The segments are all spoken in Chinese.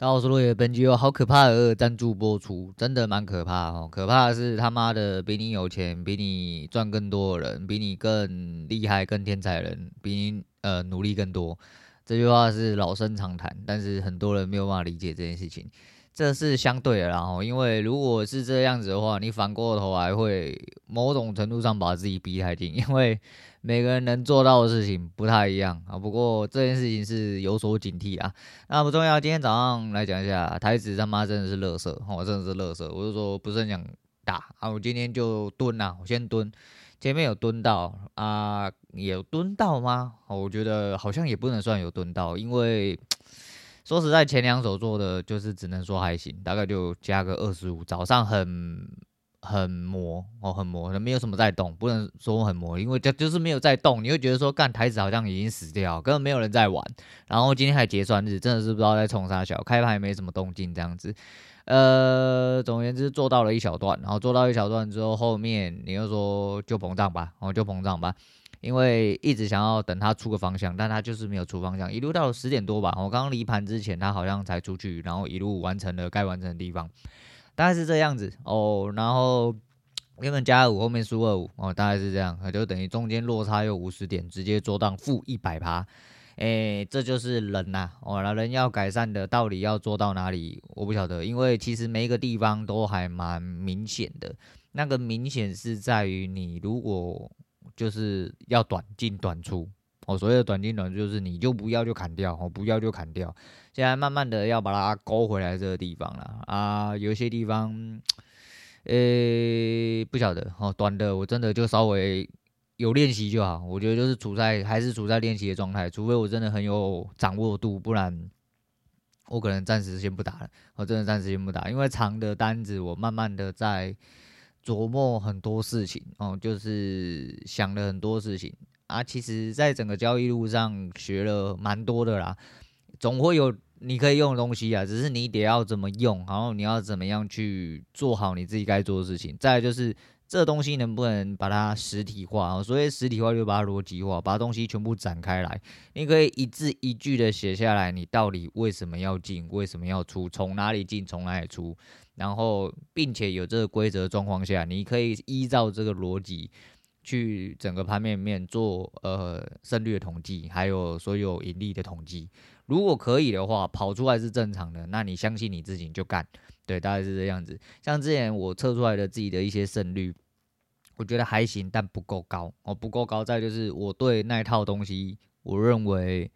大家好，我是落叶，本集有好可怕的赞助播出，真的蛮可怕哦。可怕的是他妈的比你有钱、比你赚更多的人、比你更厉害、更天才的人，比你呃努力更多。这句话是老生常谈，但是很多人没有办法理解这件事情。这是相对的，然后因为如果是这样子的话，你反过头来会某种程度上把自己逼太紧，因为。每个人能做到的事情不太一样啊，不过这件事情是有所警惕啊。那不重要，今天早上来讲一下，台指他妈真的是垃圾，我真的是垃圾。我就说不是很想打啊，我今天就蹲啊，我先蹲，前面有蹲到啊，有蹲到吗？我觉得好像也不能算有蹲到，因为说实在，前两手做的就是只能说还行，大概就加个二十五，早上很。很磨哦，很磨，没有什么在动，不能说很磨，因为就就是没有在动，你会觉得说干台子好像已经死掉，根本没有人在玩。然后今天还结算日，真的是不知道在冲啥小，开盘也没什么动静这样子。呃，总而言之做到了一小段，然后做到一小段之后，后面你又说就膨胀吧，然后就膨胀吧，因为一直想要等它出个方向，但它就是没有出方向，一路到了十点多吧，我刚刚离盘之前它好像才出去，然后一路完成了该完成的地方。大概是这样子哦，然后原本加五，后面输二五哦，大概是这样，就等于中间落差有五十点，直接做到负一百趴，诶，这就是人呐、啊，哦，那人要改善的到底要做到哪里，我不晓得，因为其实每一个地方都还蛮明显的，那个明显是在于你如果就是要短进短出。我所谓的短进短出就是你就不要就砍掉，我不要就砍掉。现在慢慢的要把它勾回来这个地方了啊，有些地方，呃、不晓得哦，短的我真的就稍微有练习就好。我觉得就是处在还是处在练习的状态，除非我真的很有掌握度，不然我可能暂时先不打了。我真的暂时先不打，因为长的单子我慢慢的在琢磨很多事情哦，就是想了很多事情。啊，其实，在整个交易路上学了蛮多的啦，总会有你可以用的东西啊，只是你得要怎么用，然后你要怎么样去做好你自己该做的事情。再就是这东西能不能把它实体化，所以实体化就把它逻辑化，把东西全部展开来。你可以一字一句的写下来，你到底为什么要进，为什么要出，从哪里进，从哪里出，然后并且有这个规则状况下，你可以依照这个逻辑。去整个盘面面做呃胜率的统计，还有所有盈利的统计。如果可以的话，跑出来是正常的，那你相信你自己你就干。对，大概是这样子。像之前我测出来的自己的一些胜率，我觉得还行，但不够高哦，不够高。再就是我对那一套东西，我认为。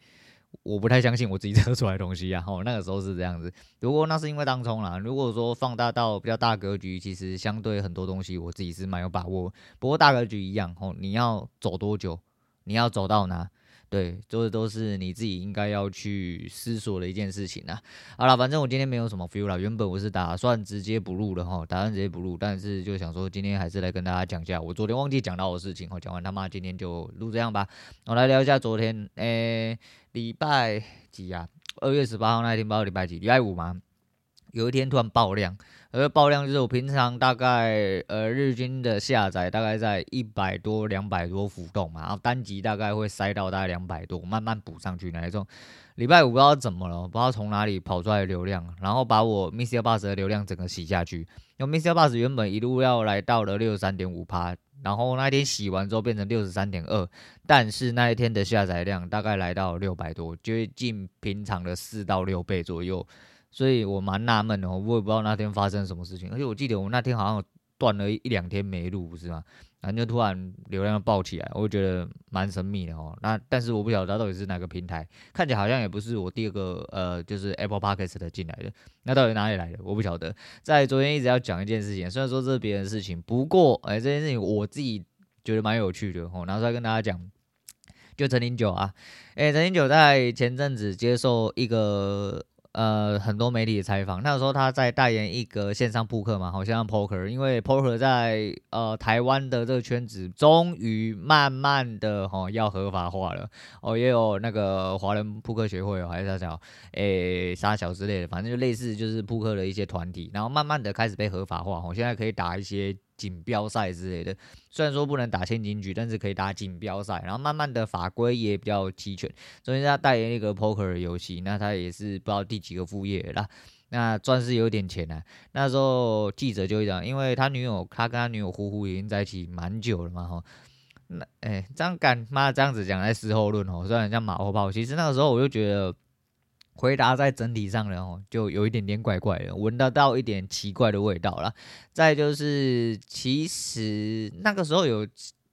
我不太相信我自己测出来的东西啊，哦，那个时候是这样子。如果那是因为当冲啦，如果说放大到比较大格局，其实相对很多东西我自己是蛮有把握。不过大格局一样，哦，你要走多久，你要走到哪？对，这都是你自己应该要去思索的一件事情啊。好了，反正我今天没有什么 feel 了。原本我是打算直接不录的哈，打算直接不录，但是就想说今天还是来跟大家讲一下我昨天忘记讲到的事情。我讲完他妈今天就录这样吧。我来聊一下昨天，诶、礼拜几啊？二月十八号那一天，不知道礼拜几？礼拜五吗？有一天突然爆量。而爆量就是我平常大概呃日均的下载大概在一百多两百多浮动嘛，然后单集大概会塞到大概两百多，慢慢补上去那一种。礼拜五不知道怎么了，不知道从哪里跑出来的流量，然后把我 Mr. Bus 的流量整个洗下去。因为 Mr. Bus 原本一路要来到了六十三点五趴，然后那一天洗完之后变成六十三点二，但是那一天的下载量大概来到六百多，接近平常的四到六倍左右。所以我蛮纳闷的，我也不知道那天发生什么事情，而且我记得我那天好像断了一两天没录，不是吗？然后就突然流量爆起来，我觉得蛮神秘的哦。那但是我不晓得到底是哪个平台，看起来好像也不是我第二个呃，就是 Apple Podcast 的进来的，那到底哪里来的？我不晓得。在昨天一直要讲一件事情，虽然说这是别人的事情，不过哎、这件事情我自己觉得蛮有趣的哦，拿出来跟大家讲。就陈林九啊，哎、陈林九在前阵子接受一个。呃，很多媒体的采访，那时候他在代言一个线上扑克嘛，好像 Poker，因为 Poker 在呃台湾的这个圈子，终于慢慢的哈、哦、要合法化了哦，也有那个华人扑克协会哦，还是啥小诶啥小之类的，反正就类似就是扑克的一些团体，然后慢慢的开始被合法化，哦，现在可以打一些。锦标赛之类的。虽然说不能打千金局，但是可以打锦标赛。然后慢慢的法规也比较齐全。昨天他代言一个 poker 游戏，那他也是不知道第几个副业啦。那算是有点钱啊。那时候记者就会讲，因为他女友，他跟他女友呼呼已经在一起蛮久了嘛，哈。那哎、这样干妈这样子讲在事后论哦，虽然像马后炮，其实那个时候我就觉得。回答在整体上，然后就有一点点怪怪的，闻得到一点奇怪的味道了。再就是，其实那个时候有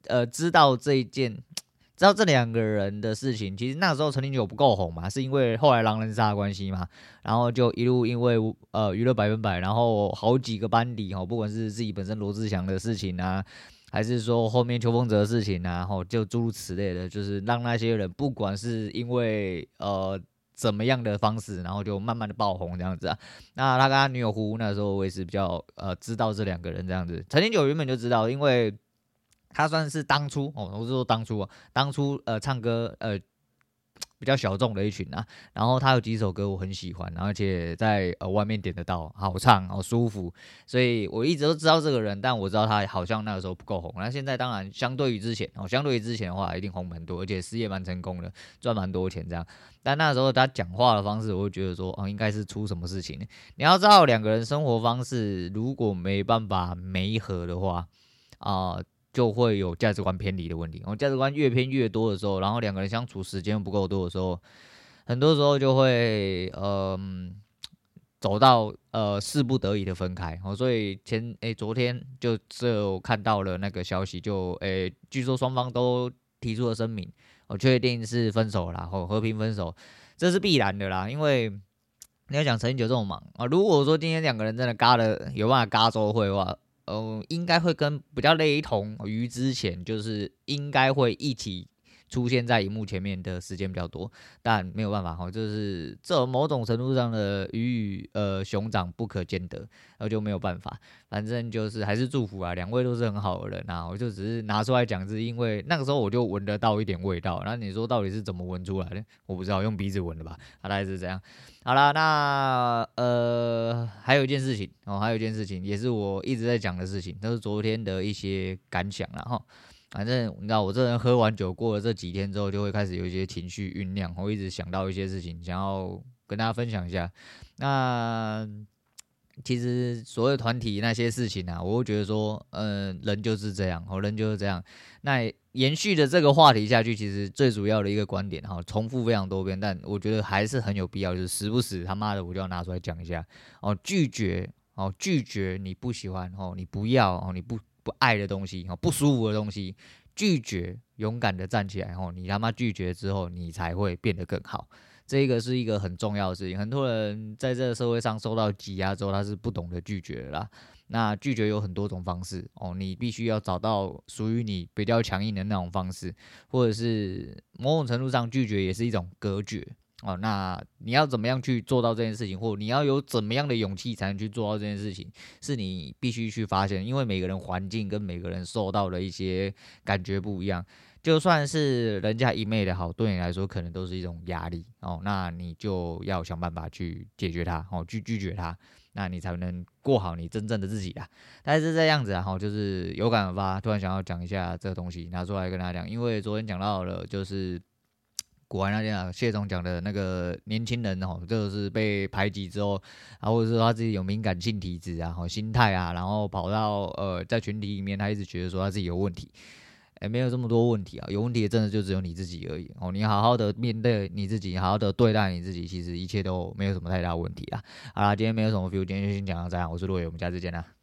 呃知道这一件，知道这两个人的事情。其实那时候陈零九不够红嘛，是因为后来狼人杀的关系嘛。然后就一路因为呃娱乐百分百，然后好几个班底哈，不管是自己本身罗志祥的事情啊，还是说后面邱风泽的事情啊，然后就诸如此类的，就是让那些人不管是因为呃。怎么样的方式，然后就慢慢的爆红这样子啊。那他跟他女友胡那时候，我也是比较呃知道这两个人这样子。陈天九原本就知道，因为他算是当初哦，我是说当初啊，当初呃唱歌呃。比较小众的一群啊，然后他有几首歌我很喜欢，而且在呃外面点得到，好唱，好舒服，所以我一直都知道这个人，但我知道他好像那个时候不够红。那现在当然相对于之前哦，相对于之前的话，一定红很多，而且事业蛮成功的，赚蛮多钱这样。但那时候他讲话的方式，我会觉得说，哦，应该是出什么事情。你要知道，两个人生活方式如果没办法媒合的话，啊、就会有价值观偏离的问题。然后价值观越偏越多的时候，然后两个人相处时间不够多的时候，很多时候就会嗯、走到呃势不得已的分开。哦，所以前诶昨天就就看到了那个消息，就诶据说双方都提出了声明，我确定是分手了，然后和平分手，这是必然的啦。因为你要讲陈零九这么忙啊，如果说今天两个人真的嘎了有办法嘎周会的话。嗯，应该会跟比较雷同于之前，就是应该会一起出现在荧幕前面的时间比较多，但没有办法哈，就是这某种程度上的鱼与呃熊掌不可兼得，然后就没有办法。反正就是还是祝福啊，两位都是很好的人啊，我就只是拿出来讲，是因为那个时候我就闻得到一点味道。那你说到底是怎么闻出来的？我不知道，用鼻子闻的吧？大概是这样。好啦，那呃，还有一件事情哦，还有一件事情，也是我一直在讲的事情，都是昨天的一些感想了哈。反正你知道，我这人喝完酒过了这几天之后，就会开始有一些情绪酝酿，我一直想到一些事情，想要跟大家分享一下。那其实所有团体那些事情啊，我会觉得说，嗯，人就是这样，哦，人就是这样。那延续的这个话题下去，其实最主要的一个观点哈，重复非常多遍，但我觉得还是很有必要，就是时不时他妈的我就要拿出来讲一下哦，拒绝哦，拒绝你不喜欢哦，你不要哦，你不不爱的东西哦，不舒服的东西，拒绝，勇敢的站起来哦，你他妈拒绝之后，你才会变得更好。这个是一个很重要的事情，很多人在这个社会上受到挤压之后，他是不懂得拒绝的啦。那拒绝有很多种方式哦，你必须要找到属于你比较强硬的那种方式，或者是某种程度上拒绝也是一种隔绝哦。那你要怎么样去做到这件事情，或你要有怎么样的勇气才能去做到这件事情，是你必须去发现，因为每个人环境跟每个人受到的一些感觉不一样，就算是人家一昧的好，对你来说可能都是一种压力哦。那你就要想办法去解决它哦，去拒绝它。那你才能过好你真正的自己啊！但是这样子啊，哈，就是有感而发，突然想要讲一下这个东西，拿出来跟大家讲。因为昨天讲到了，就是古玩那天啊，谢总讲的那个年轻人哦，就是被排挤之后，然后或者说他自己有敏感性体质啊，心态啊，然后跑到呃在群体里面，他一直觉得说他自己有问题。也、欸、没有这么多问题啊，有问题的真的就只有你自己而已哦。你好好的面对你自己，好好的对待你自己，其实一切都没有什么太大问题啊。好啦，今天没有什么 feel，今天就先讲到这样。我是洛伟，我们下次见啦。